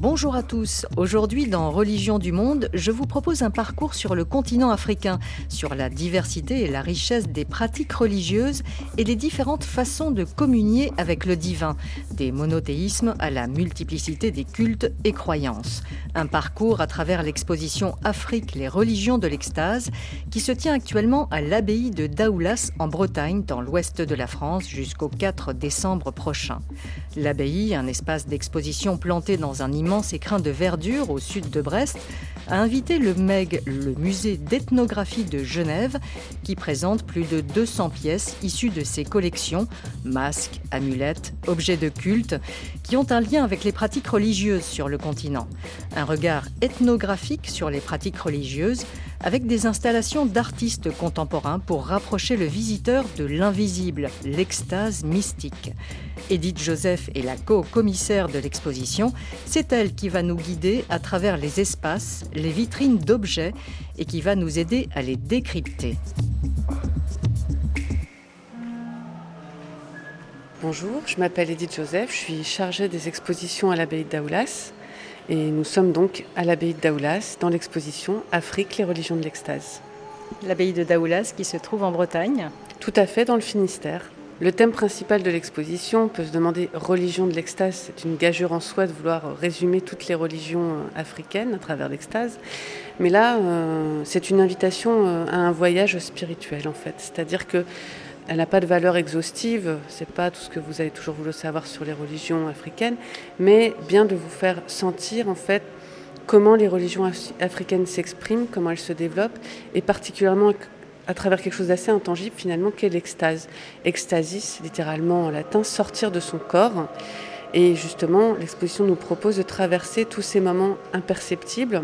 Bonjour à tous. Aujourd'hui, dans Religion du Monde, je vous propose un parcours sur le continent africain, sur la diversité et la richesse des pratiques religieuses et les différentes façons de communier avec le divin, des monothéismes à la multiplicité des cultes et croyances. Un parcours à travers l'exposition Afrique, les religions de l'extase, qui se tient actuellement à l'abbaye de Daoulas en Bretagne, dans l'ouest de la France, jusqu'au 4 décembre prochain. L'abbaye, un espace d'exposition planté dans un immense écrin de verdure au sud de Brest, a invité le MEG, le musée d'ethnographie de Genève, qui présente plus de 200 pièces issues de ses collections, masques, amulettes, objets de culte, qui ont un lien avec les pratiques religieuses sur le continent. Un regard ethnographique sur les pratiques religieuses avec des installations d'artistes contemporains pour rapprocher le visiteur de l'invisible, l'extase mystique. Edith Joseph est la co-commissaire de l'exposition. C'est elle qui va nous guider à travers les espaces, les vitrines d'objets et qui va nous aider à les décrypter. Bonjour, je m'appelle Edith Joseph, je suis chargée des expositions à l'abbaye d'Aoulas. Et nous sommes donc à l'abbaye de Daoulas dans l'exposition Afrique, les religions de l'extase. L'abbaye de Daoulas qui se trouve en Bretagne Tout à fait, dans le Finistère. Le thème principal de l'exposition peut se demander religion de l'extase. C'est une gageure en soi de vouloir résumer toutes les religions euh, africaines à travers l'extase. Mais là, euh, c'est une invitation euh, à un voyage spirituel en fait. C'est-à-dire que elle n'a pas de valeur exhaustive, c'est pas tout ce que vous avez toujours voulu savoir sur les religions africaines, mais bien de vous faire sentir en fait comment les religions africaines s'expriment, comment elles se développent, et particulièrement à travers quelque chose d'assez intangible finalement, qu'est l'extase. Extasis, littéralement en latin, sortir de son corps. Et justement, l'exposition nous propose de traverser tous ces moments imperceptibles,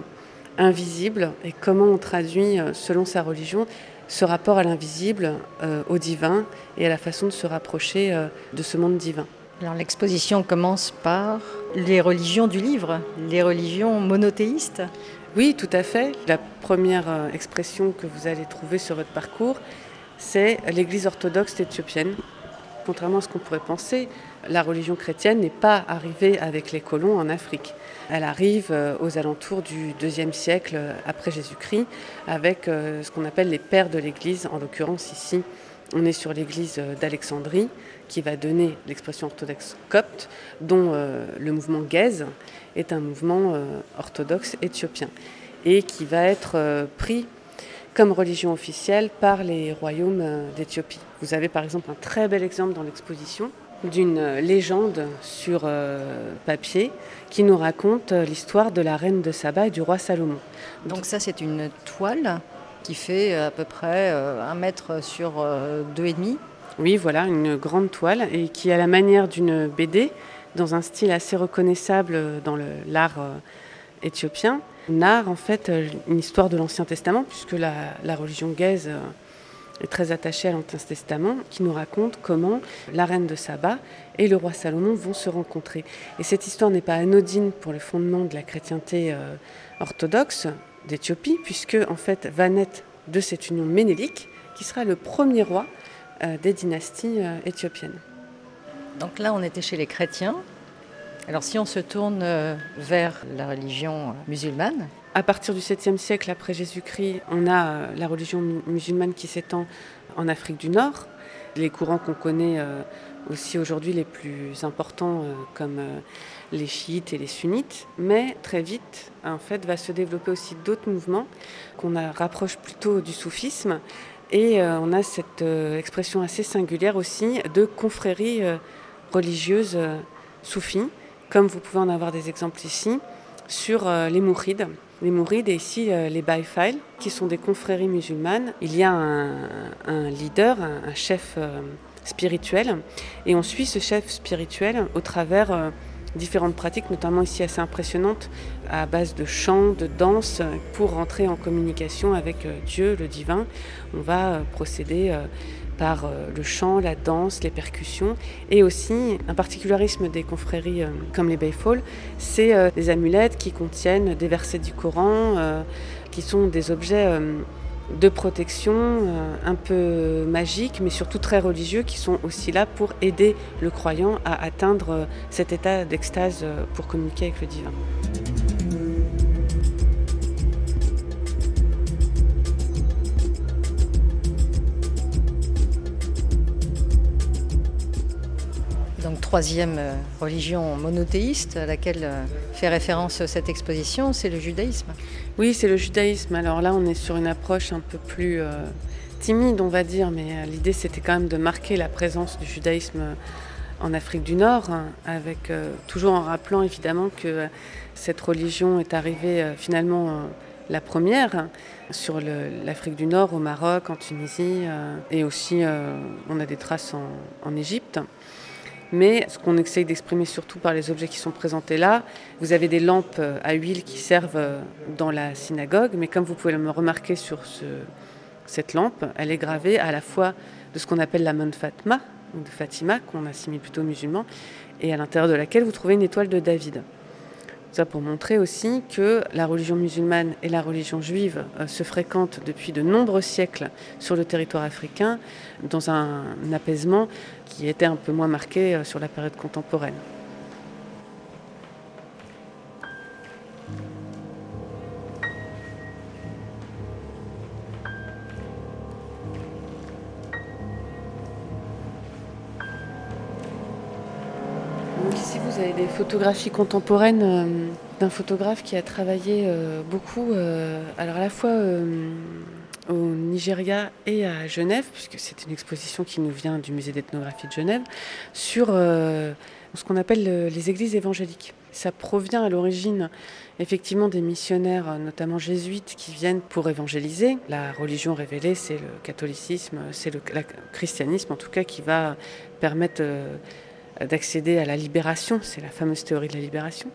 invisibles, et comment on traduit, euh, selon sa religion, ce rapport à l'invisible, euh, au divin et à la façon de se rapprocher euh, de ce monde divin. Alors l'exposition commence par les religions du livre, les religions monothéistes. Oui, tout à fait. La première euh, expression que vous allez trouver sur votre parcours, c'est l'Église orthodoxe éthiopienne. Contrairement à ce qu'on pourrait penser, la religion chrétienne n'est pas arrivée avec les colons en Afrique. Elle arrive euh, aux alentours du IIe siècle après Jésus-Christ avec euh, ce qu'on appelle les pères de l'Église. En l'occurrence ici, on est sur l'Église d'Alexandrie qui va donner l'expression orthodoxe copte, dont le mouvement Gèze est un mouvement orthodoxe éthiopien et qui va être pris comme religion officielle par les royaumes d'Éthiopie. Vous avez par exemple un très bel exemple dans l'exposition d'une légende sur euh, papier qui nous raconte euh, l'histoire de la reine de Saba et du roi Salomon. Donc ça c'est une toile qui fait à peu près euh, un mètre sur deux et demi. Oui, voilà, une grande toile et qui a la manière d'une BD dans un style assez reconnaissable dans l'art éthiopien. Un art en fait une histoire de l'Ancien Testament puisque la, religion gaze est très attaché à l'Ancien Testament, qui nous raconte comment la reine de Saba et le roi Salomon vont se rencontrer. Et cette histoire n'est pas anodine pour le fondement de la chrétienté euh, orthodoxe d'Éthiopie, puisque en fait va naître de cette union ménélique, qui sera le premier roi euh, des dynasties euh, éthiopiennes. Donc là, on était chez les chrétiens. Alors si on se tourne vers la religion musulmane, à partir du 7e siècle après Jésus-Christ, on a euh, la religion musulmane qui s'étend en Afrique du Nord. Les courants qu'on connaît euh, aussi aujourd'hui les plus importants euh, comme les chiites et les sunnites, mais très vite en fait va se développer aussi d'autres mouvements qu'on rapproche plutôt du soufisme et on a cette expression assez singulière aussi de confréries religieuses soufis, comme vous pouvez en avoir des exemples ici sur les mourides les Mourides et ici euh, les Baïfaïl, qui sont des confréries musulmanes. Il y a un, leader, un, chef euh, spirituel, et on suit ce chef spirituel au travers euh, différentes pratiques, notamment ici assez impressionnantes, à base de chants, de danse, pour rentrer en communication avec Dieu, le divin. On va procéder par euh, le chant, la danse, les percussions, et aussi un particularisme des confréries euh, comme les Bayfall, c'est euh, des amulettes qui contiennent des versets du Coran, qui sont des objets de protection, euh, un peu magiques, mais surtout très religieux, qui sont aussi là pour aider le croyant à atteindre euh, cet état d'extase euh, pour communiquer avec le divin. Donc troisième religion monothéiste à laquelle fait référence cette exposition, c'est le judaïsme. Oui, c'est le judaïsme. Alors là, on est sur une approche un peu plus euh, timide, on va dire, mais euh, l'idée c'était quand même de marquer la présence du judaïsme en Afrique du Nord, hein, avec euh, toujours en rappelant évidemment que cette religion est arrivée finalement la première hein, sur l'Afrique du Nord, au Maroc, en Tunisie, et aussi on a des traces en Égypte. Mais ce qu'on essaye d'exprimer surtout par les objets qui sont présentés là, vous avez des lampes euh, à huile qui servent euh, dans la synagogue, mais comme vous pouvez le remarquer sur cette lampe, elle est gravée à la fois de ce qu'on appelle la Mon Fatma, ou de Fatima, qu'on assimile plutôt aux musulmans, et à l'intérieur de laquelle vous trouvez une étoile de David. Ça pour montrer aussi que la religion musulmane et la religion juive euh, se fréquentent depuis de nombreux siècles sur le territoire africain dans un apaisement qui était un peu moins marqué euh, sur la période contemporaine. Photographies contemporaines euh, d'un photographe qui a travaillé euh, beaucoup, alors à la fois au Nigeria et à Genève, puisque c'est une exposition qui nous vient du musée d'ethnographie de Genève, sur euh, ce qu'on appelle les églises évangéliques. Ça provient à l'origine effectivement des missionnaires, notamment jésuites, qui viennent pour évangéliser. La religion révélée, c'est le catholicisme, c'est le christianisme en tout cas, qui va permettre euh, d'accéder à la libération, c'est la fameuse théorie de la libération.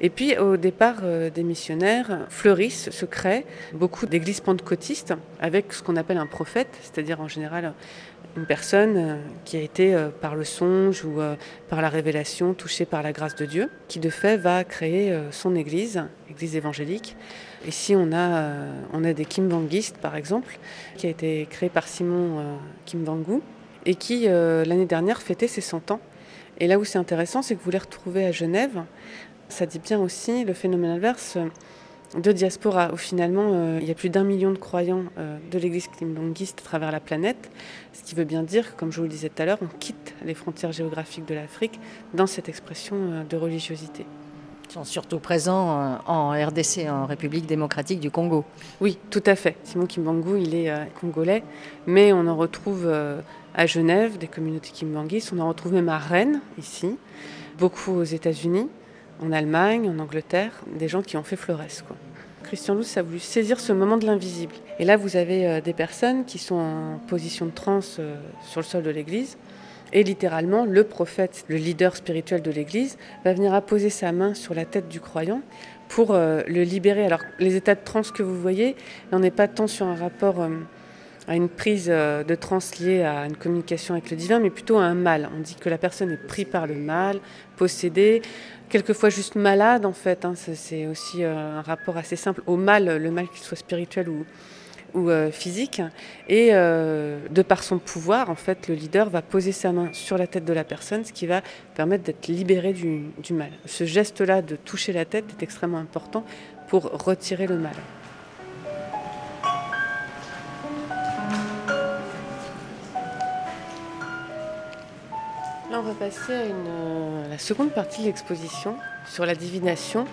Et puis au départ euh, des missionnaires, fleurissent, se créent beaucoup d'églises pentecôtistes avec ce qu'on appelle un prophète, c'est-à-dire en général une personne euh, qui a été euh, par le songe ou par la révélation touchée par la grâce de Dieu, qui de fait va créer son église, église évangélique. Ici, on a, on a des kimbanguistes, par exemple, qui a été créé par Simon Kimbangu et qui, l'année dernière, fêtait ses 100 ans. Et là où c'est intéressant, c'est que vous les retrouvez à Genève ça dit bien aussi le phénomène inverse de diaspora, où finalement euh, il y a plus d'un million de croyants euh, de l'église kimbanguiste à travers la planète, ce qui veut bien dire, comme je vous le disais tout à l'heure, on quitte les frontières géographiques de l'Afrique dans cette expression euh, de religiosité. Ils sont surtout présents en RDC, en République démocratique du Congo. Oui, tout à fait. Simon Kimbangu, il est congolais, mais on en retrouve à Genève des communautés kimbanguistes, on en retrouve même à Rennes, ici, beaucoup aux États-Unis en Allemagne, en Angleterre, des gens qui ont fait Flores. Christian Luce a voulu saisir ce moment de l'invisible. Et là, vous avez euh, des personnes qui sont en position de transe euh, sur le sol de l'église. Et littéralement, le prophète, le leader spirituel de l'église, va venir apposer sa main sur la tête du croyant pour euh, le libérer. Alors, les états de transe que vous voyez, on n'est pas tant sur un rapport à une prise de transe liée à une communication avec le divin, mais plutôt à un mal. On dit que la personne est prise par le mal, possédée, quelquefois juste malade en fait. Hein. C'est aussi euh, un rapport assez simple au mal, le mal qu'il soit spirituel ou, euh, physique. Et euh, de par son pouvoir, en fait, le leader va poser sa main sur la tête de la personne, ce qui va permettre d'être libéré du mal. Ce geste-là de toucher la tête est extrêmement important pour retirer le mal. On va passer à, euh, la seconde partie de l'exposition sur la divination.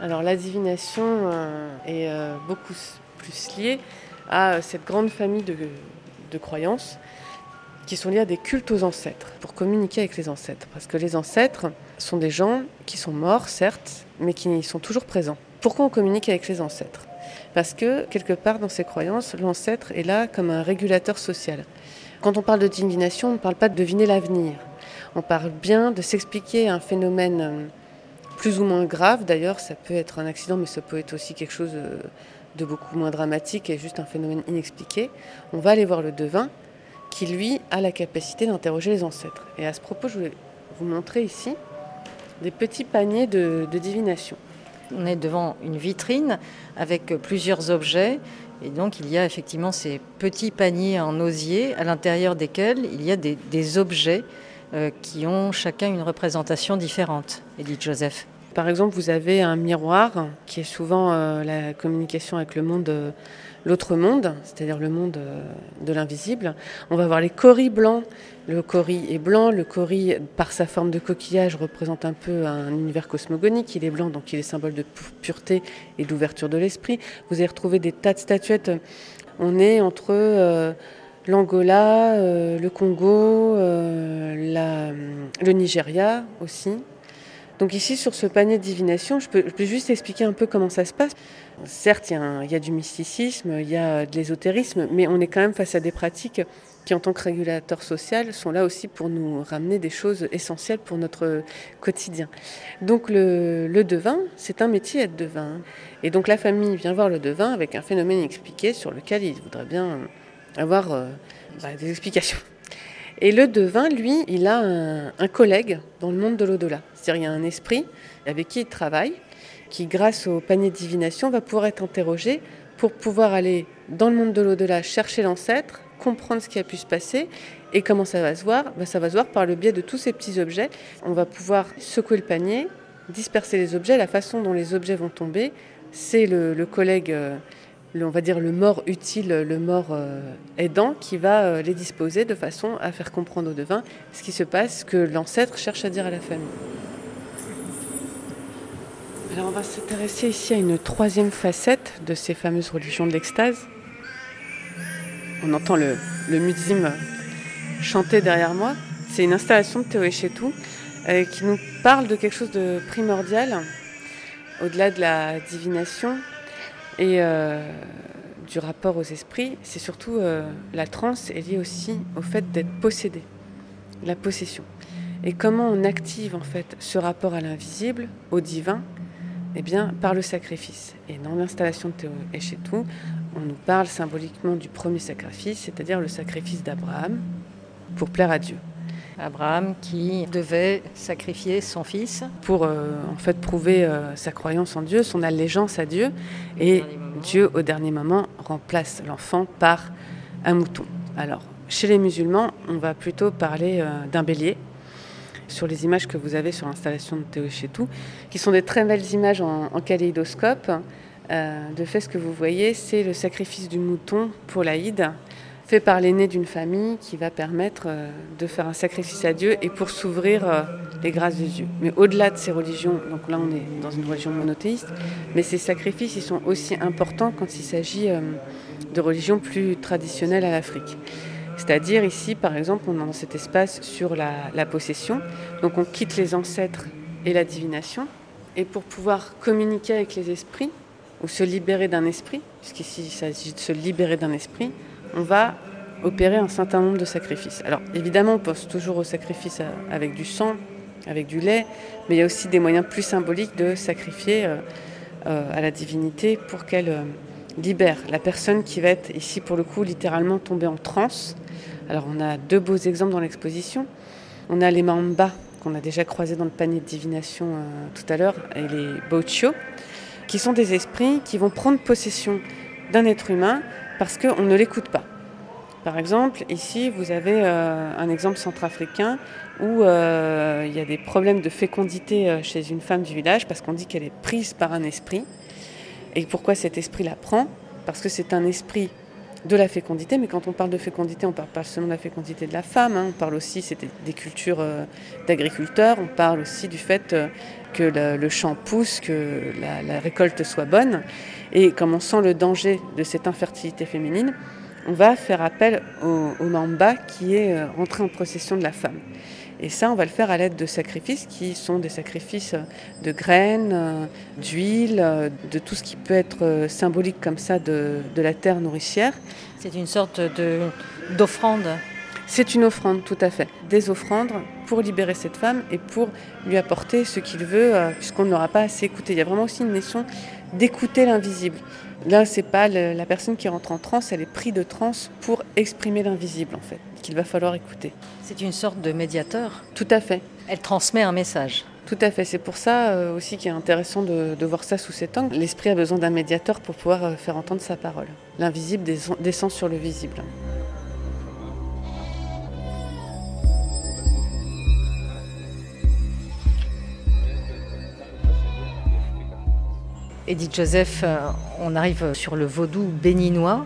Alors la divination euh, est euh, beaucoup plus liée à cette grande famille de, de, croyances qui sont liées à des cultes aux ancêtres, pour communiquer avec les ancêtres. Parce que les ancêtres sont des gens qui sont morts, certes, mais qui sont toujours présents. Pourquoi on communique avec les ancêtres? Parce que, quelque part dans ces croyances, l'ancêtre est là comme un régulateur social. Quand on parle de divination, on ne parle pas de deviner l'avenir. On parle bien de s'expliquer un phénomène euh, plus ou moins grave. D'ailleurs, ça peut être un accident, mais ça peut être aussi quelque chose euh, de beaucoup moins dramatique et juste un phénomène inexpliqué. On va aller voir le devin qui, lui, a la capacité d'interroger les ancêtres. Et à ce propos, je vais vous montrer ici des petits paniers de divination. On est devant une vitrine avec plusieurs objets Et donc il y a effectivement ces petits paniers en osier à l'intérieur desquels il y a des, objets euh, qui ont chacun une représentation différente, Edith Joseph. Par exemple, vous avez un miroir qui est souvent euh, la communication avec le monde, euh, l'autre monde, c'est-à-dire le monde de l'invisible. On va voir les coris blancs. Le cori est blanc. Le cori, par sa forme de coquillage, représente un peu un univers cosmogonique. Il est blanc, donc il est symbole de pureté et d'ouverture de l'esprit. Vous allez retrouver des tas de statuettes. On est entre euh, l'Angola, euh, le Congo, euh, le Nigeria aussi. Donc ici, sur ce panier de divination, je peux, juste expliquer un peu comment ça se passe. Certes, il y a du mysticisme, il y a de l'ésotérisme, mais on est quand même face à des pratiques qui, en tant que régulateur social, sont là aussi pour nous ramener des choses essentielles pour notre quotidien. Donc le, le devin, c'est un métier être devin. Et donc la famille vient voir le devin avec un phénomène expliqué sur lequel il voudrait bien avoir euh, bah, des explications. Et le devin, lui, il a un, un collègue dans le monde de l'au-delà. C'est-à-dire il y a un esprit avec qui il travaille, qui, grâce au panier de divination, va pouvoir être interrogé pour pouvoir aller dans le monde de l'au-delà chercher l'ancêtre, comprendre ce qui a pu se passer et comment ça va se voir. Ben, ça va se voir par le biais de tous ces petits objets. On va pouvoir secouer le panier, disperser les objets, la façon dont les objets vont tomber. C'est le, collègue, euh, on va dire le mort utile, le mort euh, aidant, qui va euh, les disposer de façon à faire comprendre au devin ce qui se passe, que l'ancêtre cherche à dire à la famille. Alors on va s'intéresser ici à une troisième facette de ces fameuses religions de l'extase. On entend le, le chanter derrière moi. C'est une installation de Théo Echetou euh, qui nous parle de quelque chose de primordial, au-delà de la divination et euh, du rapport aux esprits. C'est surtout euh, la transe est liée aussi au fait d'être possédé, la possession. Et comment on active en fait ce rapport à l'invisible, au divin, eh bien, par le sacrifice. Et dans l'installation de Théo Echetou, on nous parle symboliquement du premier sacrifice, c'est-à-dire le sacrifice d'Abraham pour plaire à Dieu. Abraham qui devait sacrifier son fils pour euh, en fait prouver euh, sa croyance en Dieu, son allégeance à Dieu, et Dieu au dernier moment remplace l'enfant par un mouton. Alors, chez les musulmans, on va plutôt parler euh, d'un bélier, sur les images que vous avez sur l'installation de Théo Chetou, qui sont des très belles images en, en kaléidoscope. Euh, de fait, ce que vous voyez, c'est le sacrifice du mouton pour l'Aïd, fait par l'aîné d'une famille qui va permettre euh, de faire un sacrifice à Dieu et pour s'ouvrir euh, les grâces de Dieu. Mais au-delà de ces religions, donc là on est dans une religion monothéiste, mais ces sacrifices ils sont aussi importants quand il s'agit de religions plus traditionnelles à l'Afrique. C'est-à-dire ici, par exemple, on est dans cet espace sur la, la, possession. Donc on quitte les ancêtres et la divination. Et pour pouvoir communiquer avec les esprits, ou se libérer d'un esprit, puisqu'ici il s'agit de se libérer d'un esprit, on va opérer un certain nombre de sacrifices. Alors évidemment, on pense toujours au sacrifice avec du sang, avec du lait, mais il y a aussi des moyens plus symboliques de sacrifier euh, euh, à la divinité pour qu'elle euh, libère la personne qui va être ici pour le coup littéralement tombée en transe alors on a deux beaux exemples dans l'exposition. On a les mamba qu'on a déjà croisés dans le panier de divination euh, tout à l'heure et les bochio, qui sont des esprits qui vont prendre possession d'un être humain parce qu'on ne l'écoute pas. Par exemple, ici, vous avez euh, un exemple centrafricain où euh, il y a des problèmes de fécondité chez une femme du village parce qu'on dit qu'elle est prise par un esprit. Et pourquoi cet esprit la prend? Parce que c'est un esprit de la fécondité, mais quand on parle de fécondité, on parle pas seulement de la fécondité de la femme, hein, on parle aussi c'est des cultures euh, d'agriculteurs, on parle aussi du fait euh, que le, champ pousse, que la, récolte soit bonne. Et comme on sent le danger de cette infertilité féminine, on va faire appel au, au mamba qui est euh, entré en possession de la femme. Et ça, on va le faire à l'aide de sacrifices qui sont des sacrifices de graines, euh, d'huile, euh, de tout ce qui peut être euh, symbolique comme ça de, de la terre nourricière. C'est une sorte d'offrande c'est une offrande, tout à fait. Des offrandes pour libérer cette femme et pour lui apporter ce qu'il veut, puisqu'on n'aura pas assez écouté. Il y a vraiment aussi une notion d'écouter l'invisible. Là, c'est pas le, la personne qui rentre en transe, elle est prise de transe pour exprimer l'invisible, en fait, qu'il va falloir écouter. C'est une sorte de médiateur Tout à fait. Elle transmet un message. Tout à fait, c'est pour ça euh, aussi qu'il est intéressant de, voir ça sous cet angle. L'esprit a besoin d'un médiateur pour pouvoir euh, faire entendre sa parole. L'invisible descend sur le visible. Edith Joseph, euh, on arrive sur le vaudou béninois.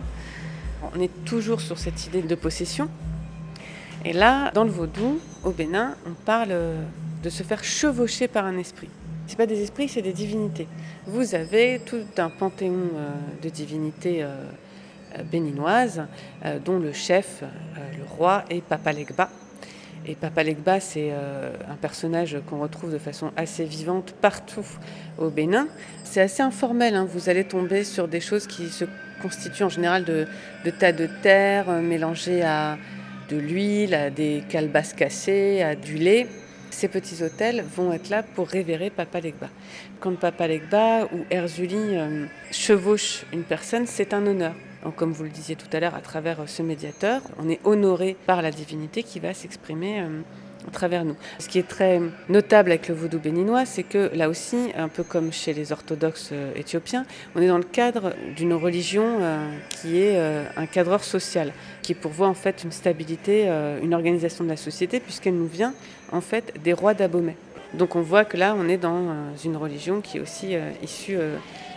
On est toujours sur cette idée de possession. Et là, dans le vaudou, au Bénin, on parle de se faire chevaucher par un esprit. Ce pas des esprits, c'est des divinités. Vous avez tout un panthéon euh, de divinités euh, béninoises, dont le chef, le roi, est Papa Legba. Et Papa Legba, c'est un personnage qu'on retrouve de façon assez vivante partout au Bénin. C'est assez informel, hein. vous allez tomber sur des choses qui se constituent en général de, tas de terre euh, mélangés à de l'huile, à des calebasses cassées, à du lait. Ces petits hôtels vont être là pour révérer Papa Legba. Quand Papa Legba ou Erzuli euh, chevauchent une personne, c'est un honneur. Comme vous le disiez tout à l'heure, à travers ce médiateur, on est honoré par la divinité qui va s'exprimer euh, à travers nous. Ce qui est très notable avec le vaudou béninois, c'est que là aussi, un peu comme chez les orthodoxes euh, éthiopiens, on est dans le cadre d'une religion euh, qui est euh, un cadreur social, qui pourvoit en fait une stabilité, une organisation de la société, puisqu'elle nous vient en fait des rois d'Abomey. Donc on voit que là, on est dans une religion qui est aussi issue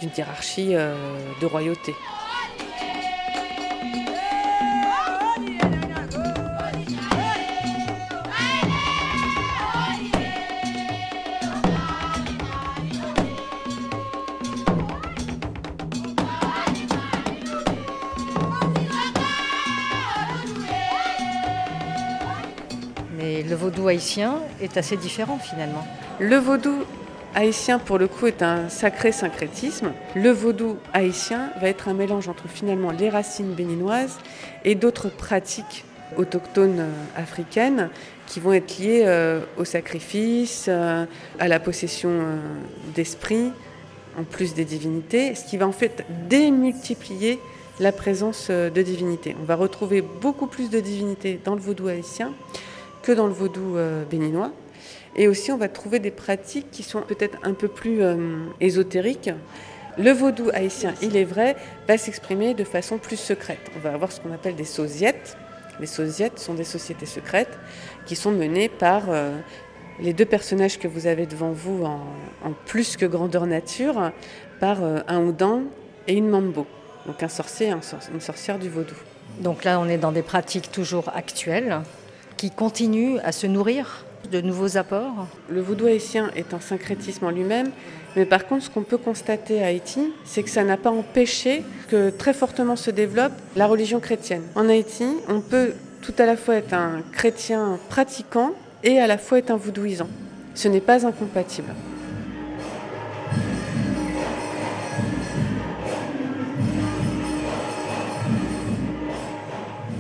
d'une hiérarchie de royauté. Haïtien est assez différent finalement. Le vaudou haïtien, pour le coup, est un sacré syncrétisme. Le vaudou haïtien va être un mélange entre finalement les racines béninoises et d'autres pratiques autochtones euh, africaines qui vont être liées euh, au sacrifice, euh, à la possession d'esprit, en plus des divinités, ce qui va en fait démultiplier la présence de divinités. On va retrouver beaucoup plus de divinités dans le vaudou haïtien que dans le vaudou euh, béninois. Et aussi, on va trouver des pratiques qui sont peut-être un peu plus euh, ésotériques. Le vaudou haïtien, il est vrai, va s'exprimer de façon plus secrète. On va avoir ce qu'on appelle des sosiettes. Les sosiettes sont des sociétés secrètes qui sont menées par euh, les deux personnages que vous avez devant vous en, plus que grandeur nature, par un Oudan et une Mambo, donc un sorcier une sorcière du vaudou. Donc là, on est dans des pratiques toujours actuelles qui continue à se nourrir de nouveaux apports Le vaudou haïtien est un syncrétisme en lui-même, mais par contre, ce qu'on peut constater à Haïti, c'est que ça n'a pas empêché que très fortement se développe la religion chrétienne. En Haïti, on peut tout à la fois être un chrétien pratiquant et à la fois être un voudouisant. Ce n'est pas incompatible.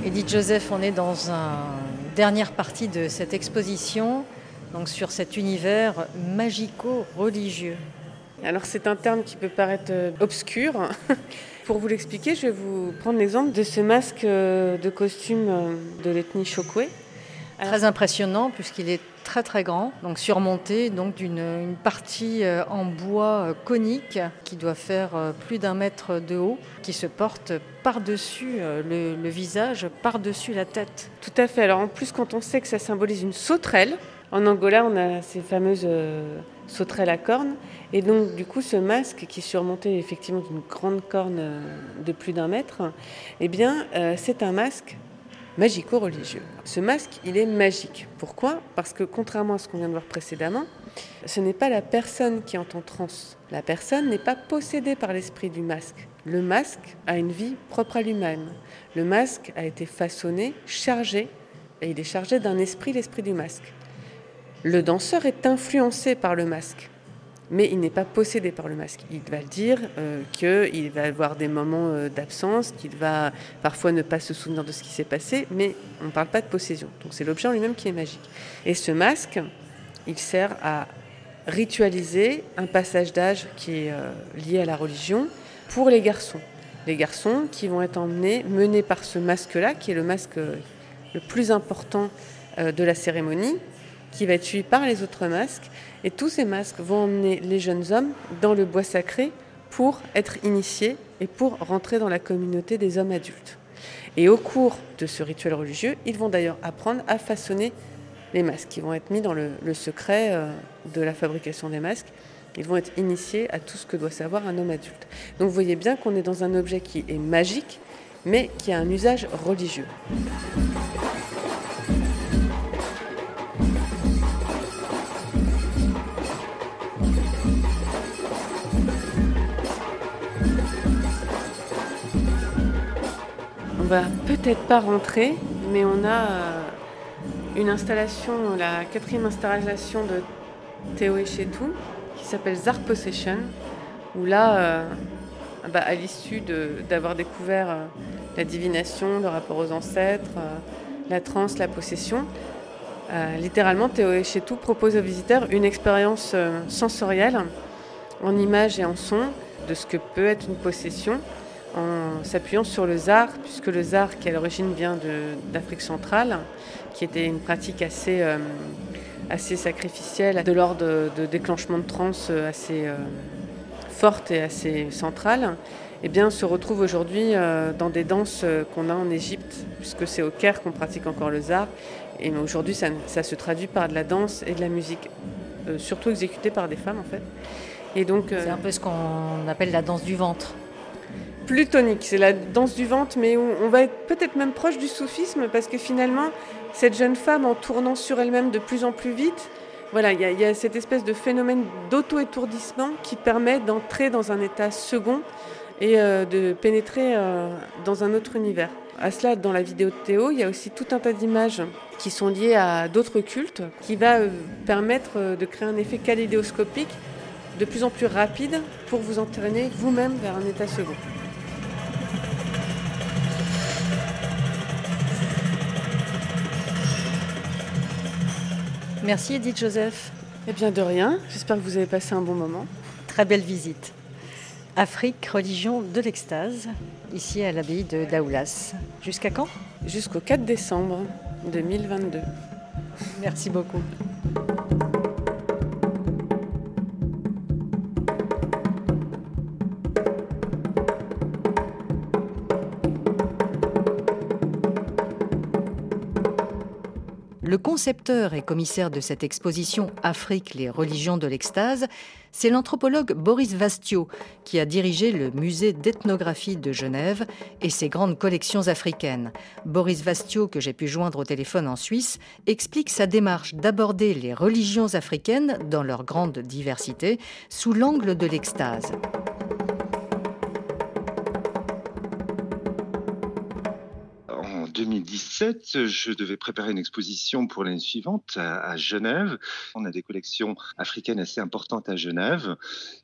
Edith Joseph, on est dans un dernière partie de cette exposition, donc sur cet univers magico-religieux. Alors c'est un terme qui peut paraître euh, obscur. Pour vous l'expliquer, je vais vous prendre l'exemple de ce masque euh, de costume euh, de l'ethnie Chokwe. Très impressionnant puisqu'il est très très grand, donc surmonté donc d'une partie en bois conique qui doit faire plus d'un mètre de haut, qui se porte par-dessus le, le, visage, par-dessus la tête. Tout à fait. Alors en plus, quand on sait que ça symbolise une sauterelle, en Angola, on a ces fameuses sauterelles à cornes, et donc du coup, ce masque qui est surmonté effectivement d'une grande corne de plus d'un mètre, eh bien, c'est un masque magico-religieux. Ce masque, il est magique. Pourquoi? Parce que contrairement à ce qu'on vient de voir précédemment, ce n'est pas la personne qui est en transe. La personne n'est pas possédée par l'esprit du masque. Le masque a une vie propre à lui-même. Le masque a été façonné, chargé, et il est chargé d'un esprit, l'esprit du masque. Le danseur est influencé par le masque mais il n'est pas possédé par le masque. Il va dire euh, qu'il va avoir des moments euh, d'absence, qu'il va parfois ne pas se souvenir de ce qui s'est passé, mais on ne parle pas de possession. Donc c'est l'objet en lui-même qui est magique. Et ce masque, il sert à ritualiser un passage d'âge qui est euh, lié à la religion pour les garçons. Les garçons qui vont être emmenés, menés par ce masque-là, qui est le masque le plus important de la cérémonie, qui va être suivi par les autres masques. Et tous ces masques vont emmener les jeunes hommes dans le bois sacré pour être initiés et pour rentrer dans la communauté des hommes adultes. Et au cours de ce rituel religieux, ils vont d'ailleurs apprendre à façonner les masques, qui vont être mis dans le, secret euh, de la fabrication des masques. Ils vont être initiés à tout ce que doit savoir un homme adulte. Donc vous voyez bien qu'on est dans un objet qui est magique, mais qui a un usage religieux. On va peut-être pas rentrer, mais on a euh, une installation, la quatrième installation de Théo Echetou, qui s'appelle Zar Possession, où là, euh, bah, à l'issue d'avoir découvert euh, la divination, le rapport aux ancêtres, la transe, la possession, littéralement, Théo Echetou propose aux visiteurs une expérience sensorielle en images et en son de ce que peut être une possession en s'appuyant sur le zar, puisque le zar, qui à l'origine vient d'Afrique centrale, qui était une pratique assez, euh, sacrificielle, de l'ordre de, déclenchement de trans assez euh, forte et assez centrale, eh bien, se retrouve aujourd'hui euh, dans des danses qu'on a en Égypte, puisque c'est au Caire qu'on pratique encore le zar. Et aujourd'hui, ça, ça, se traduit par de la danse et de la musique, surtout exécutée par des femmes en fait. Et donc, c'est un peu ce qu'on appelle la danse du ventre plus tonique. C'est la danse du ventre, mais on, va être peut-être même proche du soufisme parce que finalement, cette jeune femme, en tournant sur elle-même de plus en plus vite, voilà, il y, a cette espèce de phénomène d'auto-étourdissement qui permet d'entrer dans un état second et euh, de pénétrer euh, dans un autre univers. À cela, dans la vidéo de Théo, il y a aussi tout un tas d'images qui sont liées à d'autres cultes, qui va euh, permettre de créer un effet kaléidoscopique de plus en plus rapide pour vous entraîner vous-même vers un état second. Merci Edith Joseph. Eh bien de rien, j'espère que vous avez passé un bon moment. Très belle visite. Afrique, religion de l'extase, ici à l'abbaye de Daoulas. Jusqu'à quand? Jusqu'au 4 décembre 2022. Merci beaucoup. Le concepteur et commissaire de cette exposition Afrique, les religions de l'extase, c'est l'anthropologue Boris Vastio, qui a dirigé le musée d'ethnographie de Genève et ses grandes collections africaines. Boris Vastio, que j'ai pu joindre au téléphone en Suisse, explique sa démarche d'aborder les religions africaines dans leur grande diversité sous l'angle de l'extase. 2017, je devais préparer une exposition pour l'année suivante à, Genève. On a des collections africaines assez importantes à Genève.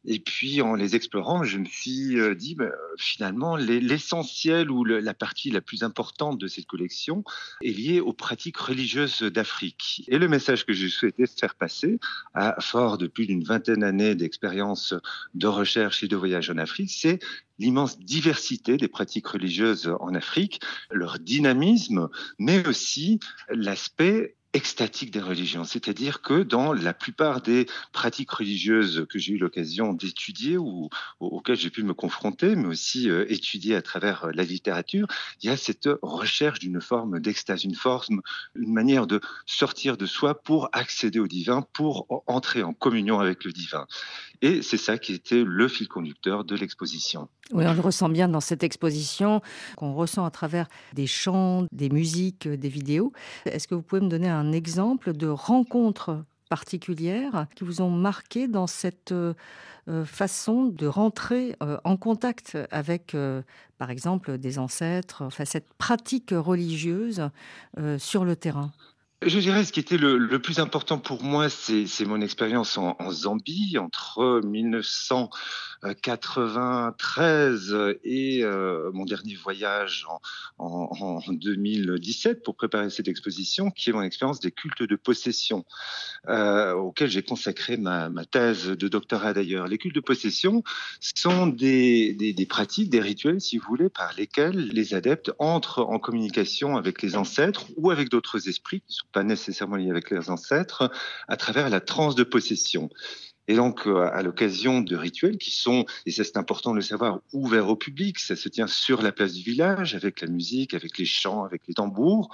Et puis, en les explorant, je me suis euh, dit, bah, finalement, l'essentiel ou la partie la plus importante de cette collection est liée aux pratiques religieuses d'Afrique. Et le message que je souhaitais faire passer, à fort de plus d'une vingtaine d'années d'expérience de recherche et de voyage en Afrique, c'est l'immense diversité des pratiques religieuses en Afrique, leur dynamisme, mais aussi l'aspect extatique des religions. C'est-à-dire que dans la plupart des pratiques religieuses que j'ai eu l'occasion d'étudier ou auxquelles j'ai pu me confronter, mais aussi euh, étudier à travers euh, la littérature, il y a cette recherche d'une forme d'extase, une forme, une manière de sortir de soi pour accéder au divin, pour entrer en communion avec le divin. Et c'est ça qui était le fil conducteur de l'exposition. Oui, on le ressent bien dans cette exposition, qu'on ressent à travers des chants, des musiques, des vidéos. Est-ce que vous pouvez me donner un exemple de rencontres particulières qui vous ont marqué dans cette euh, façon de rentrer euh, en contact avec, euh, par exemple, des ancêtres, enfin, cette pratique religieuse sur le terrain? Je dirais ce qui était le, plus important pour moi, c'est mon expérience en, Zambie entre 1900 93 et mon dernier voyage en, 2017 pour préparer cette exposition, qui est mon expérience des cultes de possession, auquel j'ai consacré ma, thèse de doctorat d'ailleurs. Les cultes de possession sont des pratiques, des rituels, si vous voulez, par lesquels les adeptes entrent en communication avec les ancêtres ou avec d'autres esprits qui ne sont pas nécessairement liés avec leurs ancêtres à travers la transe de possession. Et donc, euh, à l'occasion de rituels qui sont, et ça c'est important de le savoir, ouverts au public, ça se tient sur la place du village, avec la musique, avec les chants, avec les tambours,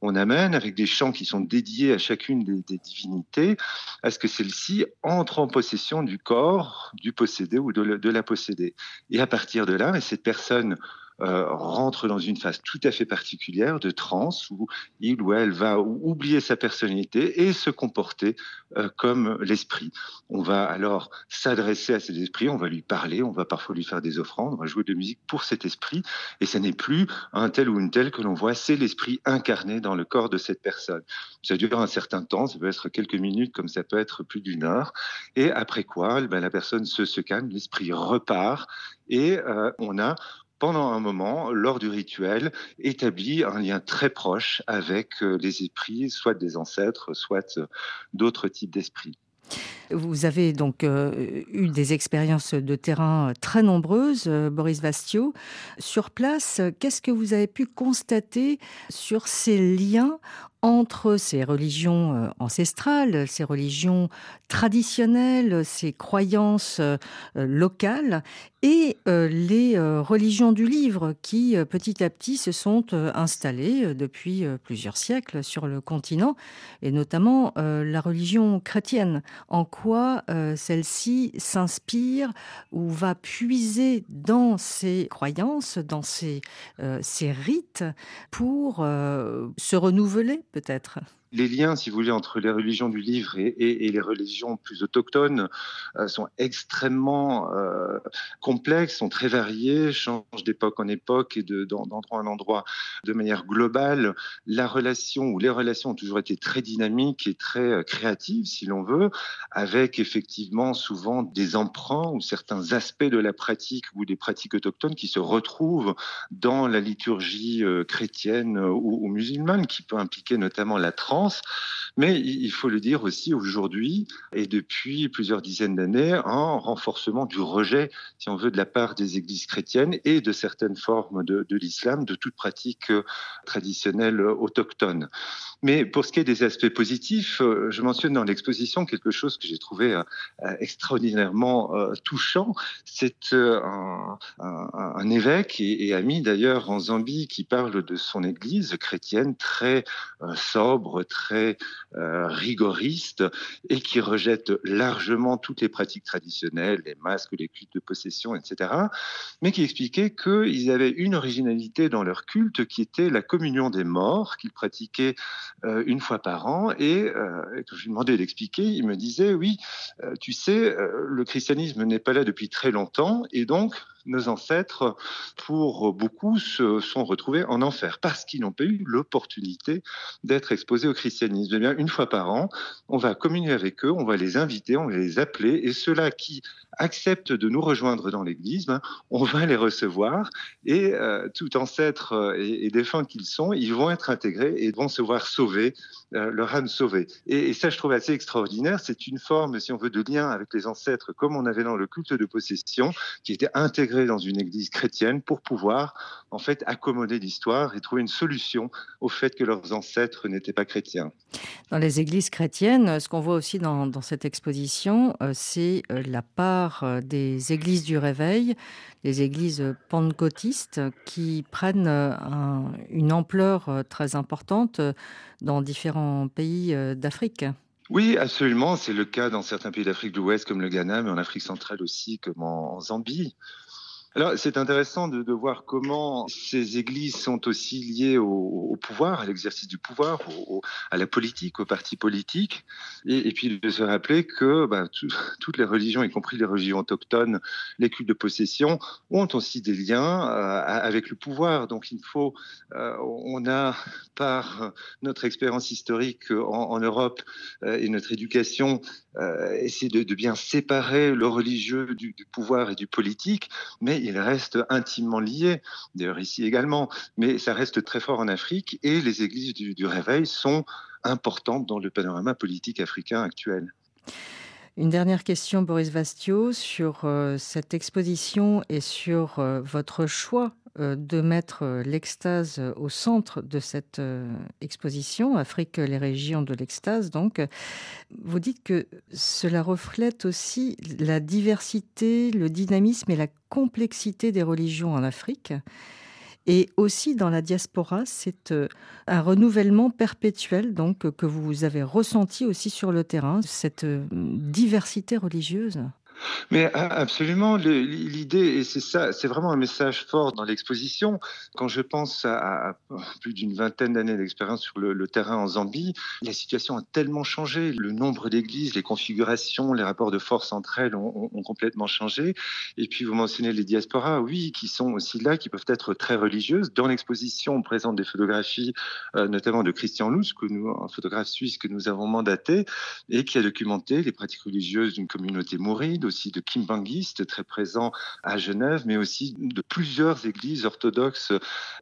on amène avec des chants qui sont dédiés à chacune des, divinités, à ce que celle-ci entre en possession du corps du possédé ou de, de la possédée. Et à partir de là, cette personne euh, rentre dans une phase tout à fait particulière de transe où il ou elle va oublier sa personnalité et se comporter euh, comme l'esprit. On va alors s'adresser à cet esprit, on va lui parler, on va parfois lui faire des offrandes, on va jouer de la musique pour cet esprit et ce n'est plus un tel ou une telle que l'on voit, c'est l'esprit incarné dans le corps de cette personne. Ça dure un certain temps, ça peut être quelques minutes comme ça peut être plus d'une heure et après quoi, ben, la personne se, se calme, l'esprit repart et euh, on a pendant un moment, lors du rituel, établit un lien très proche avec euh, les esprits, soit des ancêtres, soit euh, d'autres types d'esprits. Vous avez donc euh, eu des expériences de terrain très nombreuses, Boris Vastio. Sur place, qu'est-ce que vous avez pu constater sur ces liens entre ces religions euh, ancestrales, ces religions traditionnelles, ces croyances euh, locales et euh, les religions du livre qui petit à petit se sont installées depuis plusieurs siècles sur le continent et notamment la religion chrétienne. En quoi celle-ci s'inspire ou va puiser dans ses croyances, dans ses, ses rites pour se renouveler peut-être? Les liens, si vous voulez, entre les religions du livre et, les religions plus autochtones euh, sont extrêmement euh, complexes, sont très variés, changent d'époque en époque et d'endroit en endroit. De manière globale, la relation ou les relations ont toujours été très dynamiques et très euh, créatives, si l'on veut, avec effectivement souvent des emprunts ou certains aspects de la pratique ou des pratiques autochtones qui se retrouvent dans la liturgie chrétienne ou, ou musulmane, qui peut impliquer notamment la mais il faut le dire aussi aujourd'hui, et depuis plusieurs dizaines d'années, un renforcement du rejet, si on veut, de la part des églises chrétiennes et de certaines formes de, l'islam, de toute pratique euh, traditionnelle autochtone. Mais pour ce qui est des aspects positifs, euh, je mentionne dans l'exposition quelque chose que j'ai trouvé euh, extraordinairement touchant. C'est un, évêque et, et ami d'ailleurs en Zambie qui parle de son église chrétienne très sobre, très euh, rigoriste et qui rejette largement toutes les pratiques traditionnelles, les masques, les cultes de possession, etc., mais qui expliquait qu'ils avaient une originalité dans leur culte qui était la communion des morts qu'ils pratiquaient euh, une fois par an et euh, quand je lui demandais d'expliquer, il me disait oui, tu sais, le christianisme n'est pas là depuis très longtemps et donc nos ancêtres, pour beaucoup, se sont retrouvés en enfer parce qu'ils n'ont pas eu l'opportunité d'être exposés au christianisme. Eh bien, une fois par an, on va communier avec eux, on va les inviter, on va les appeler, et ceux-là qui acceptent de nous rejoindre dans l'Église, ben, on va les recevoir, et euh, tout ancêtre euh, et, et défunt qu'ils sont, ils vont être intégrés et vont se voir sauvés, euh, leur âme sauvée. Et, ça, je trouve assez extraordinaire. C'est une forme, si on veut, de lien avec les ancêtres, comme on avait dans le culte de possession, qui était intégré dans une église chrétienne pour pouvoir en fait accommoder l'histoire et trouver une solution au fait que leurs ancêtres n'étaient pas chrétiens. Dans les églises chrétiennes, ce qu'on voit aussi dans, cette exposition, c'est la part euh, des églises du réveil, des églises pentecôtistes qui prennent un, une ampleur très importante dans différents pays d'Afrique. Oui, absolument. C'est le cas dans certains pays d'Afrique de l'Ouest comme le Ghana, mais en Afrique centrale aussi, comme en Zambie. Alors, c'est intéressant de, voir comment ces églises sont aussi liées au, pouvoir, à l'exercice du pouvoir, à la politique, aux partis politiques, et, et puis de se rappeler que bah, tout, toutes les religions, y compris les religions autochtones, les cultes de possession, ont aussi des liens euh, avec le pouvoir. Donc, il faut, euh, on a par notre expérience historique en, Europe euh, et notre éducation, de, de, bien séparer le religieux du, du pouvoir et du politique, mais il reste intimement lié, d'ailleurs ici également, mais ça reste très fort en Afrique et les églises du, réveil sont importantes dans le panorama politique africain actuel. Une dernière question, Boris Vastio, sur euh, cette exposition et sur euh, votre choix de mettre euh, l'extase au centre de cette euh, exposition, Afrique, les régions de l'extase. Donc, vous dites que cela reflète aussi la diversité, le dynamisme et la complexité des religions en Afrique. Et aussi dans la diaspora, c'est un renouvellement perpétuel donc que vous avez ressenti aussi sur le terrain, cette diversité religieuse. Mais absolument, l'idée, et c'est ça, c'est vraiment un message fort dans l'exposition. Quand je pense à, plus d'une vingtaine d'années d'expérience sur le, terrain en Zambie, la situation a tellement changé. Le nombre d'églises, les configurations, les rapports de force entre elles ont, complètement changé. Et puis vous mentionnez les diasporas, oui, qui sont aussi là, qui peuvent être très religieuses. Dans l'exposition, on présente des photographies, euh, notamment de Christian Luz, que nous, un photographe suisse que nous avons mandaté et qui a documenté les pratiques religieuses d'une communauté mouride aussi de kimbanguistes très présents à Genève, mais aussi de plusieurs églises orthodoxes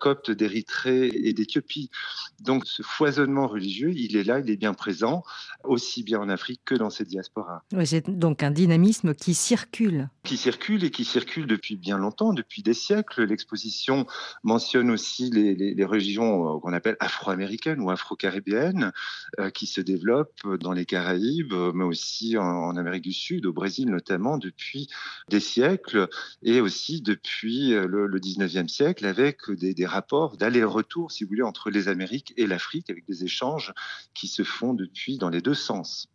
coptes d'Érythrée et d'Éthiopie. Donc ce foisonnement religieux, il est là, il est bien présent, aussi bien en Afrique que dans cette diaspora. Oui, c'est donc un dynamisme qui circule. Qui circule et qui circule depuis bien longtemps, depuis des siècles. L'exposition mentionne aussi les, les, les religions qu'on appelle afro-américaines ou afro-caribéennes euh, qui se développent dans les Caraïbes, mais aussi en, en Amérique du Sud, au Brésil notamment notamment depuis des siècles et aussi depuis euh, le, le 19e siècle avec des, des rapports d'aller-retour, si vous voulez, entre les Amériques et l'Afrique avec des échanges qui se font depuis dans les deux sens.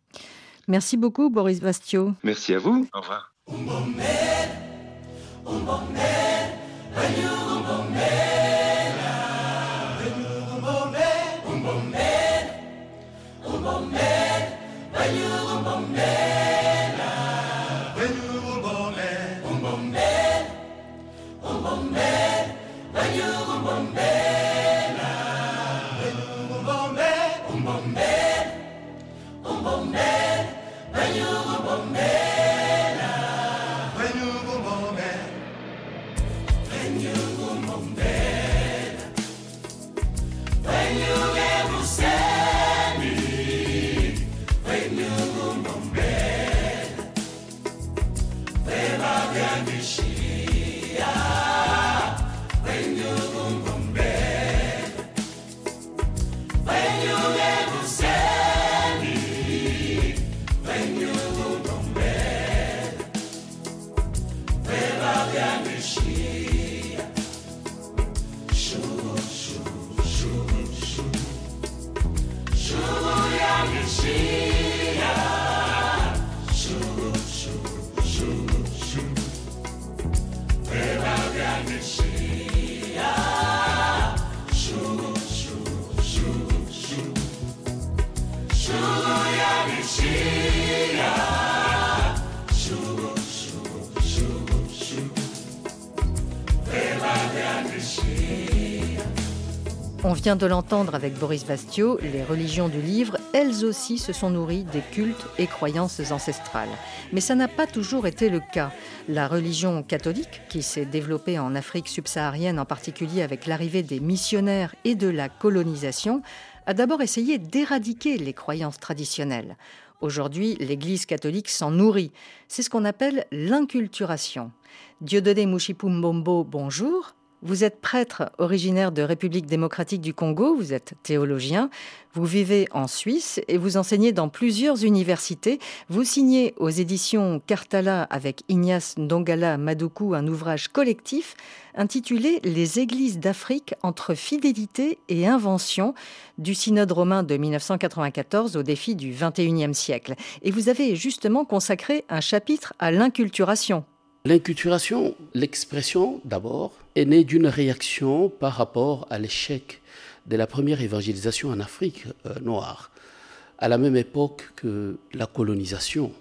Merci beaucoup, Boris Bastio. Merci à vous. Au revoir. On de l'entendre avec Boris Bastio, les religions du livre, elles aussi se sont nourries des cultes et croyances ancestrales. Mais ça n'a pas toujours été le cas. La religion catholique, qui s'est développée en Afrique subsaharienne en particulier avec l'arrivée des missionnaires et de la colonisation, a d'abord essayé d'éradiquer les croyances traditionnelles. Aujourd'hui, l'Église catholique s'en nourrit. C'est ce qu'on appelle l'inculturation. Dieudonné Mouchipumbombo, bonjour. Vous êtes prêtre originaire de République démocratique du Congo, vous êtes théologien, vous vivez en Suisse et vous enseignez dans plusieurs universités. Vous signez aux éditions Cartala avec Ignace Ndongala Madoukou un ouvrage collectif intitulé Les Églises d'Afrique entre fidélité et invention du synode romain de 1994 au défi du 21e siècle. Et vous avez justement consacré un chapitre à l'inculturation L'inculturation, l'expression d'abord, est née d'une réaction par rapport à l'échec de la première évangélisation en Afrique euh, noire. À la même époque que la colonisation,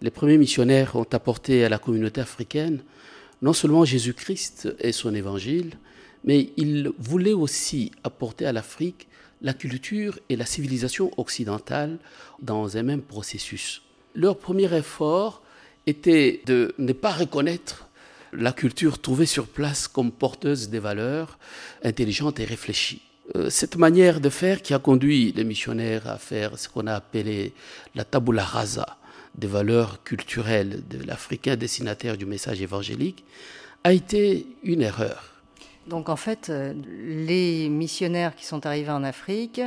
les premiers missionnaires ont apporté à la communauté africaine non seulement Jésus-Christ et son évangile, mais ils voulaient aussi apporter à l'Afrique la culture et la civilisation occidentale dans un même processus. Leur premier effort était de ne pas reconnaître la culture trouvée sur place comme porteuse des valeurs intelligentes et réfléchies. Euh, cette manière de faire qui a conduit les missionnaires à faire ce qu'on a appelé la tabula rasa des valeurs culturelles de l'Africain destinataire du message évangélique a été une erreur. Donc en fait, euh, les missionnaires qui sont arrivés en Afrique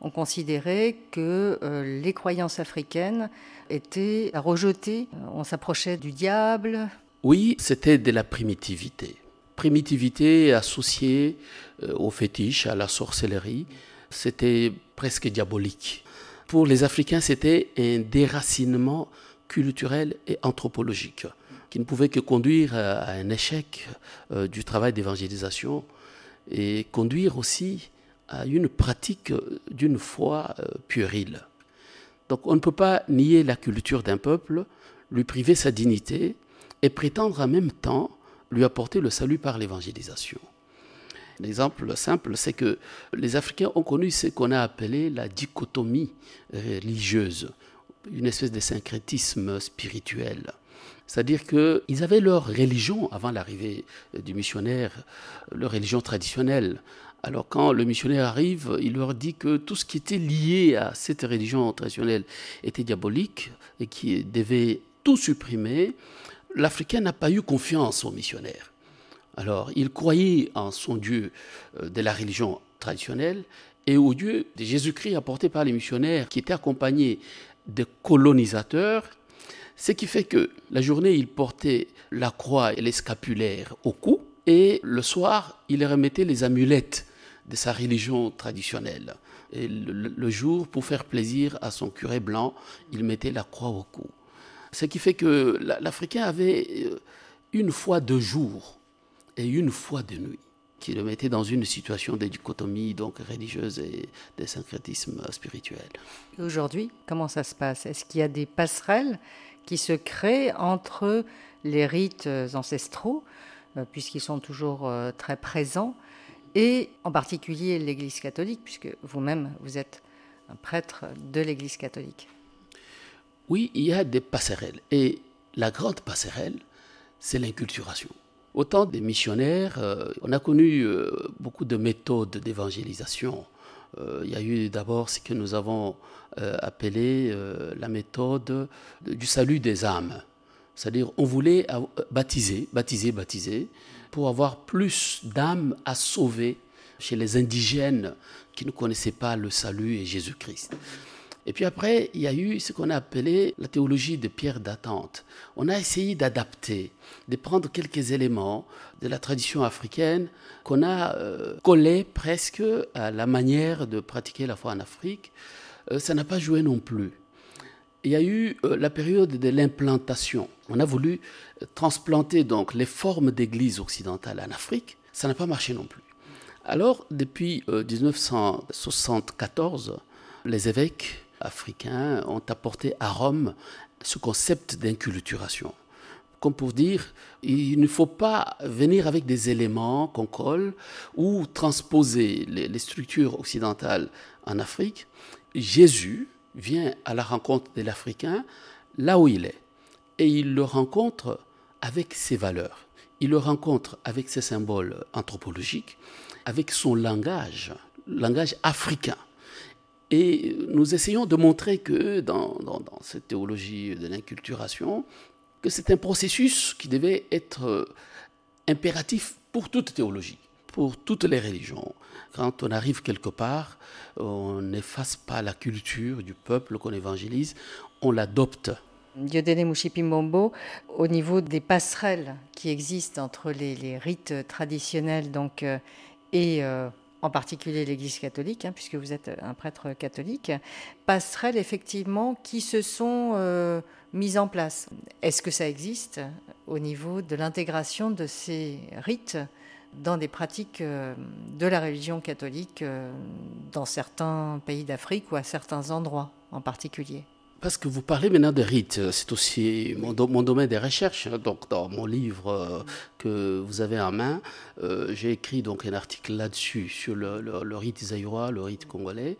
ont considéré que euh, les croyances africaines étaient rejetées. On s'approchait du diable. Oui, c'était de la primitivité. Primitivité associée euh, au fétiche, à la sorcellerie. C'était presque diabolique. Pour les Africains, c'était un déracinement culturel et anthropologique qui ne pouvait que conduire à un échec euh, du travail d'évangélisation et conduire aussi à une pratique d'une foi euh, puérile. Donc on ne peut pas nier la culture d'un peuple, lui priver sa dignité et prétendre en même temps lui apporter le salut par l'évangélisation. L'exemple simple, c'est que les Africains ont connu ce qu'on a appelé la dichotomie religieuse, une espèce de syncrétisme spirituel. C'est-à-dire qu'ils avaient leur religion avant l'arrivée du missionnaire, leur religion traditionnelle. Alors quand le missionnaire arrive, il leur dit que tout ce qui était lié à cette religion traditionnelle était diabolique et qu'il devait tout supprimer. L'Africain n'a pas eu confiance au missionnaire. Alors il croyait en son Dieu euh, de la religion traditionnelle et au Dieu de Jésus-Christ apporté par les missionnaires qui étaient accompagnés de colonisateurs ce qui fait que la journée, il portait la croix et les scapulaires au cou, et le soir, il remettait les amulettes de sa religion traditionnelle. Et le, jour, pour faire plaisir à son curé blanc, il mettait la croix au cou. Ce qui fait que l'Africain avait euh, une foi de jour et une foi de nuit, qui le mettait dans une situation de dichotomie donc religieuse et de syncrétisme spirituel. Aujourd'hui, comment ça se passe? Est-ce qu'il y a des passerelles qui se crée entre les rites ancestraux, euh, puisqu'ils sont toujours euh, très présents, et en particulier l'Église catholique, puisque vous-même, vous êtes un prêtre de l'Église catholique. Oui, il y a des passerelles. Et la grande passerelle, c'est l'inculturation. Autant des missionnaires, euh, on a connu beaucoup de méthodes d'évangélisation euh, il y a eu d'abord ce que nous avons euh, appelé euh, la méthode du salut des âmes. C'est-à-dire, on voulait baptiser, baptiser, baptiser, pour avoir plus d'âmes à sauver chez les indigènes qui ne connaissaient pas le salut et Jésus-Christ. Et puis après, il y a eu ce qu'on a appelé la théologie de pierre d'attente. On a essayé d'adapter, de prendre quelques éléments de la tradition africaine qu'on a euh, collés presque à la manière de pratiquer la foi en Afrique. Euh, ça n'a pas joué non plus. Il y a eu euh, la période de l'implantation. On a voulu transplanter donc les formes d'église occidentale en Afrique. Ça n'a pas marché non plus. Alors, depuis 1974, les évêques africains ont apporté à Rome ce concept d'inculturation. Comme pour dire, il ne faut pas venir avec des éléments qu'on colle ou transposer les, structures occidentales en Afrique. Jésus vient à la rencontre de l'Africain là où il est. Et il le rencontre avec ses valeurs. Il le rencontre avec ses symboles anthropologiques, avec son langage, langage africain. Et nous essayons de montrer que dans, cette théologie de l'inculturation, que c'est un processus qui devait être euh, impératif pour toute théologie, pour toutes les religions. Quand on arrive quelque part, on n'efface pas la culture du peuple qu'on évangélise, on l'adopte. Diodene Mushipimbombo, au niveau des passerelles qui existent entre les, rites traditionnels donc, euh, et euh, en particulier l'Église catholique, hein, puisque vous êtes un prêtre catholique, passerelles effectivement qui se sont euh, mises en place. Est-ce que ça existe au niveau de l'intégration de ces rites dans des pratiques de la religion catholique dans certains pays d'Afrique ou à certains endroits en particulier? Parce que vous parlez maintenant de rites, c'est aussi mon, domaine de recherche. Hein. Donc, dans mon livre euh, que vous avez en main, euh, j'ai écrit donc un article là-dessus sur le, rite zaïrois, le rite congolais.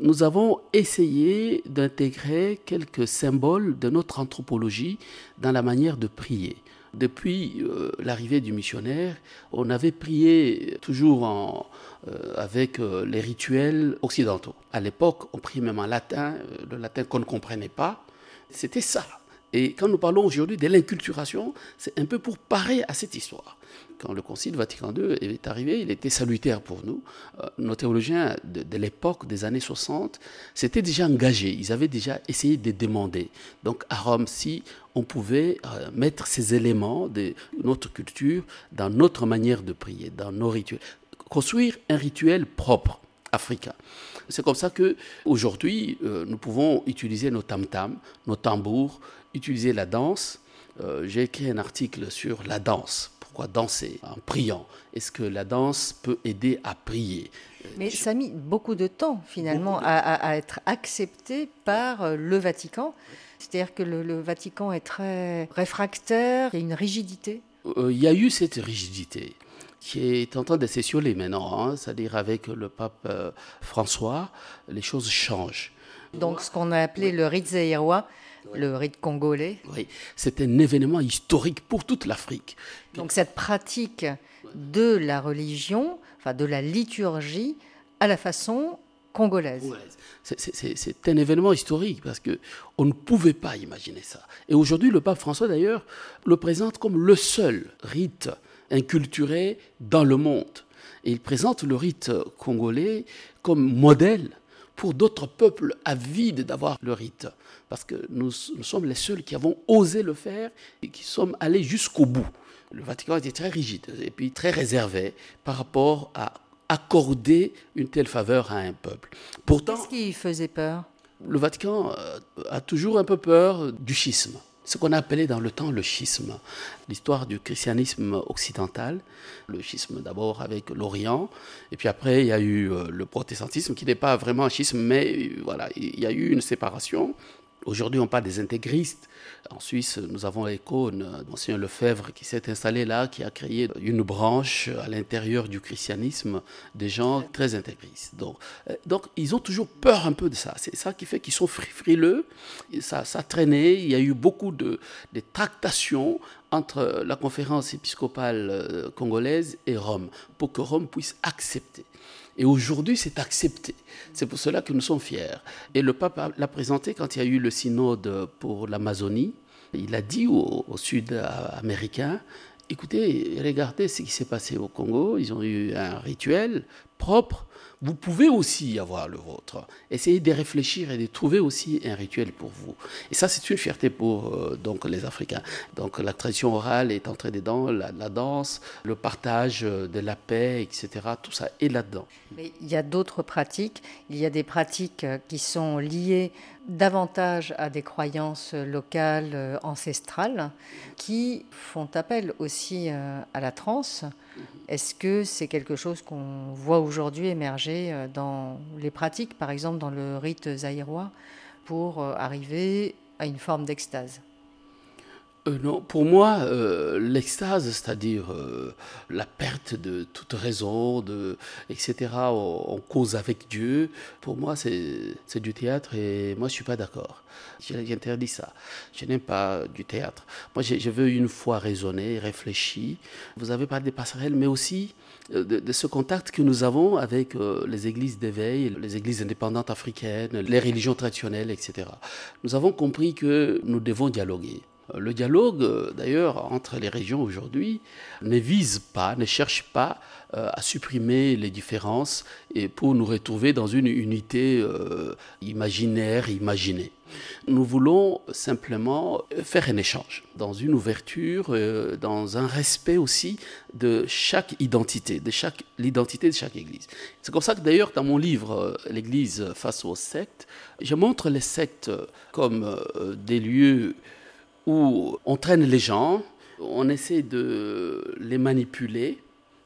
Nous avons essayé d'intégrer quelques symboles de notre anthropologie dans la manière de prier. Depuis euh, l'arrivée du missionnaire, on avait prié toujours euh, avec euh, les rituels occidentaux. À l'époque, on priait même en latin, le latin qu'on ne comprenait pas. C'était ça. Et quand nous parlons aujourd'hui de l'inculturation, c'est un peu pour parer à cette histoire quand le Concile Vatican II est arrivé, il était salutaire pour nous. Euh, nos théologiens de, l'époque, des années 60, s'étaient déjà engagés, ils avaient déjà essayé de demander. Donc à Rome, si on pouvait euh, mettre ces éléments de notre culture dans notre manière de prier, dans nos rituels, construire un rituel propre africain. C'est comme ça que aujourd'hui, euh, nous pouvons utiliser nos tam-tams, nos tambours, utiliser la danse. J'ai écrit un article sur la danse pourquoi danser en priant? Est-ce que la danse peut aider à prier? Mais ça a mis beaucoup de temps finalement À, être accepté par euh, le Vatican. C'est-à-dire que le, Vatican est très réfractaire, il y a une rigidité. Euh, il y a eu cette rigidité qui est en train de maintenant, hein. c'est-à-dire avec le pape euh, François, les choses changent. Donc ce qu'on a appelé le rite le rite congolais. Oui, c'est un événement historique pour toute l'Afrique. Donc cette pratique de la religion, enfin de la liturgie, à la façon congolaise. C'est un événement historique parce que on ne pouvait pas imaginer ça. Et aujourd'hui, le pape François d'ailleurs le présente comme le seul rite inculturé dans le monde. Et il présente le rite congolais comme modèle pour d'autres peuples avides d'avoir le rite. Parce que nous, sommes les seuls qui avons osé le faire et qui sommes allés jusqu'au bout. Le Vatican était très rigide et puis très réservé par rapport à accorder une telle faveur à un peuple. Pourtant, Qu'est-ce qui faisait peur? Le Vatican euh, a toujours un peu peur du schisme ce qu'on a appelé dans le temps le schisme, l'histoire du christianisme occidental, le schisme d'abord avec l'Orient, et puis après il y a eu euh, le protestantisme qui n'est pas vraiment un schisme, mais euh, voilà, il y a eu une séparation. Aujourd'hui, on parle des intégristes. En Suisse, nous avons l'icône Monsieur Lefebvre qui s'est installé là, qui a créé une branche à l'intérieur du christianisme des gens très intégristes. Donc, euh, ils ont toujours peur un peu de ça. C'est ça qui fait qu'ils sont frileux. Ça, ça a traîné. Il y a eu beaucoup de, de tractations entre la conférence épiscopale euh, congolaise et Rome pour que Rome puisse accepter. Et aujourd'hui, c'est accepté. C'est pour cela que nous sommes fiers. Et le pape l'a présenté quand il y a eu le synode pour l'Amazonie. Il a dit aux, Sud-Américains, écoutez, regardez ce qui s'est passé au Congo. Ils ont eu un rituel propre vous pouvez aussi avoir le vôtre. Essayez de réfléchir et de trouver aussi un rituel pour vous. Et ça, c'est une fierté pour euh, donc les Africains. Donc la tradition orale est entrée dedans, la, la danse, le partage de la paix, etc. Tout ça est là-dedans. Mais il y a d'autres pratiques. Il y a des pratiques euh, qui sont liées davantage à des croyances locales, euh, ancestrales, qui font appel aussi à la transe. Est-ce que c'est quelque chose qu'on voit aujourd'hui émerger euh, dans les pratiques, par exemple dans le rite zaïrois, pour euh, arriver à une forme d'extase? Euh, non, pour moi, euh, l'extase, c'est-à-dire euh, la perte de toute raison, de, etc., on, cause avec Dieu, pour moi, c'est du théâtre et moi, je suis pas d'accord. J'interdis ça. Je n'aime pas du théâtre. Moi, je, veux une foi raisonnée, réfléchie. Vous avez parlé des passerelles, mais aussi de, de ce contact que nous avons avec les églises d'éveil, les églises indépendantes africaines, les religions traditionnelles, etc. Nous avons compris que nous devons dialoguer Le dialogue, d'ailleurs, entre les régions aujourd'hui ne vise pas, ne cherche pas euh, à supprimer les différences et pour nous retrouver dans une unité euh, imaginaire, imaginée. Nous voulons simplement faire un échange dans une ouverture, euh, dans un respect aussi de chaque identité, de chaque l'identité de chaque Église. C'est comme ça que d'ailleurs dans mon livre L'Église face aux sectes, je montre les sectes comme des lieux où on traîne les gens, on essaie de les manipuler,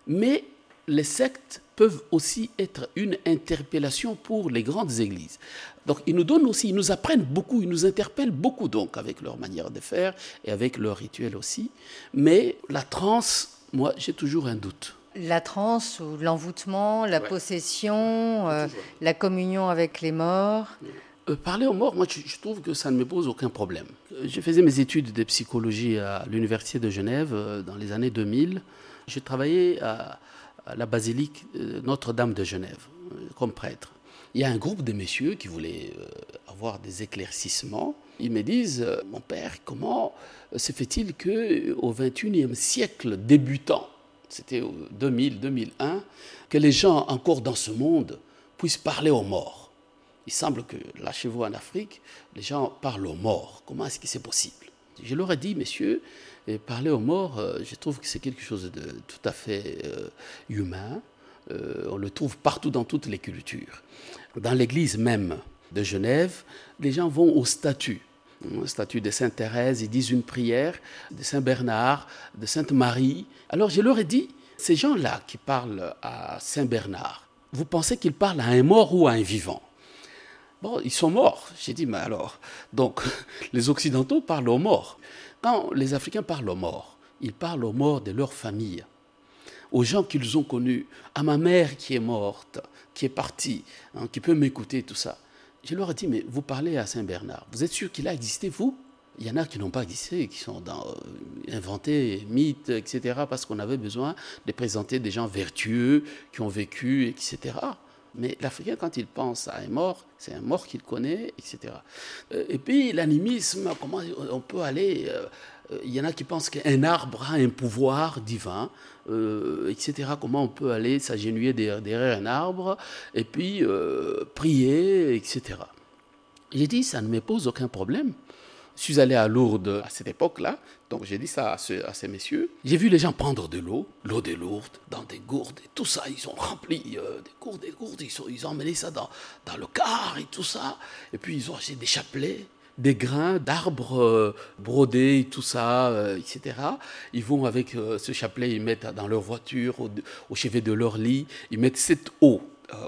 mais les sectes peuvent aussi être une interpellation pour les grandes églises. Donc ils nous donnent aussi, ils nous apprennent beaucoup, ils nous interpellent beaucoup donc avec leur manière de faire et avec leur rituel aussi. Mais la transe, moi j'ai toujours un doute. La transe ou l'envoûtement, la possession, euh, la communion avec les morts. Parler aux morts, moi je, trouve que ça ne me pose aucun problème. Euh, je faisais mes études de psychologie à l'université de Genève dans les années 2000. J'ai travaillé à, la basilique Notre-Dame de Genève euh, comme prêtre. Il y a un groupe de messieurs qui voulaient euh, avoir des éclaircissements. Ils me disent, euh, mon père, comment se fait-il que au 21e siècle débutant, c'était 2000-2001, que les gens encore dans ce monde puissent parler aux morts? Il semble que là chez vous en Afrique, les gens parlent aux morts. Comment est-ce que c'est possible? Je leur ai dit, messieurs, et parler aux morts, euh, je trouve que c'est quelque chose de tout à fait euh, humain. Euh, on le trouve partout dans toutes les cultures. Dans l'église même de Genève, les gens vont au statut. Au statut de Sainte Thérèse, ils disent une prière, de Saint Bernard, de Sainte Marie. Alors je leur ai dit, ces gens-là qui parlent à Saint Bernard, vous pensez qu'ils parlent à un mort ou à un vivant? Bon, ils sont morts. J'ai dit, mais alors? Donc, les Occidentaux parlent aux morts. Quand les Africains parlent aux morts, ils parlent aux morts de leur famille, aux gens qu'ils ont connus, à ma mère qui est morte, qui est partie, hein, qui peut m'écouter, tout ça. Je leur ai dit, mais vous parlez à Saint-Bernard, vous êtes sûr qu'il a existé, vous? Il y en a qui n'ont pas existé, qui sont euh, inventés, mythes, etc., parce qu'on avait besoin de présenter des gens vertueux, qui ont vécu, etc. Mais l'Africain, quand il pense à un mort, c'est un mort qu'il connaît, etc. Euh, et puis l'animisme, comment on peut aller euh, Il y en a qui pensent qu'un arbre a un pouvoir divin, euh, etc. Comment on peut aller s'agenouiller derrière un arbre et puis prier, etc. J'ai dit, ça ne me pose aucun problème. Suis allé à Lourdes à cette époque-là, donc j'ai dit ça à, ces messieurs. J'ai vu les gens prendre de l'eau, l'eau de Lourdes, dans des gourdes, et tout ça, ils ont rempli euh, des gourdes, des gourdes, ils, ont, ils ont emmené ça dans, dans le car et tout ça. Et puis ils ont acheté des chapelets, des grains d'arbres euh, brodés, tout ça, euh, etc. Ils vont avec ce chapelet, ils mettent dans leur voiture, au, au chevet de leur lit, ils mettent cette eau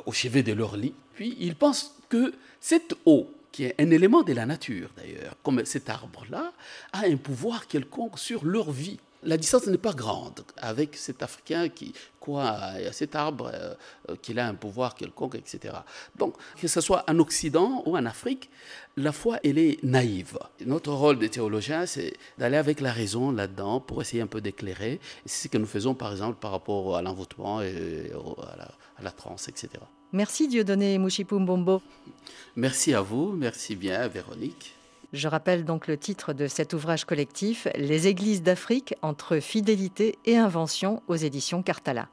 au chevet de leur lit. Puis ils pensent que cette eau qui est un élément de la nature d'ailleurs, comme cet arbre-là, a un pouvoir quelconque sur leur vie. La distance n'est pas grande avec cet Africain qui croit à cet arbre, euh, qu'il a un pouvoir quelconque, etc. Donc, que ce soit en Occident ou en Afrique, la foi, elle est naïve. Notre rôle de théologien, c'est d'aller avec la raison là-dedans pour essayer un peu d'éclairer. C'est ce que nous faisons, par exemple, par rapport à l'envoûtement et à la, à la transe, etc. Merci Dieudonné Mouchipumbombo. Merci à vous, merci bien Véronique. Je rappelle donc le titre de cet ouvrage collectif, Les Églises d'Afrique entre fidélité et invention aux éditions Cartala.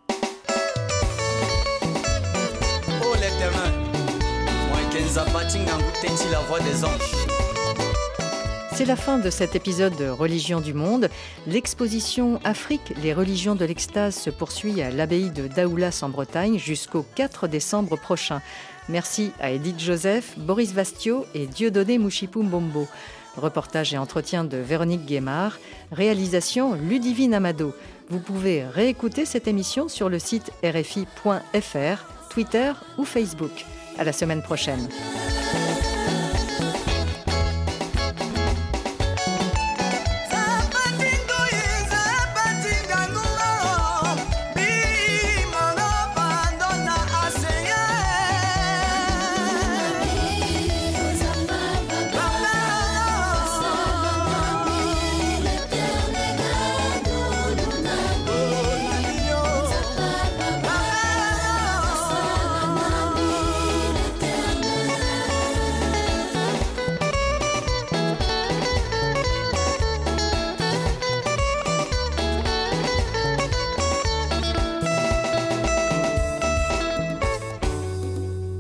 Oh la voix des anges? C'est la fin de cet épisode de Religion du Monde. L'exposition Afrique, les religions de l'extase se poursuit à l'abbaye de Daoulas en Bretagne jusqu'au 4 décembre prochain. Merci à Edith Joseph, Boris Vastio et Dieudonné Mouchipou Reportage et entretien de Véronique Guémard. Réalisation Ludivine Amado. Vous pouvez réécouter cette émission sur le site rfi.fr, Twitter ou Facebook. À la semaine prochaine.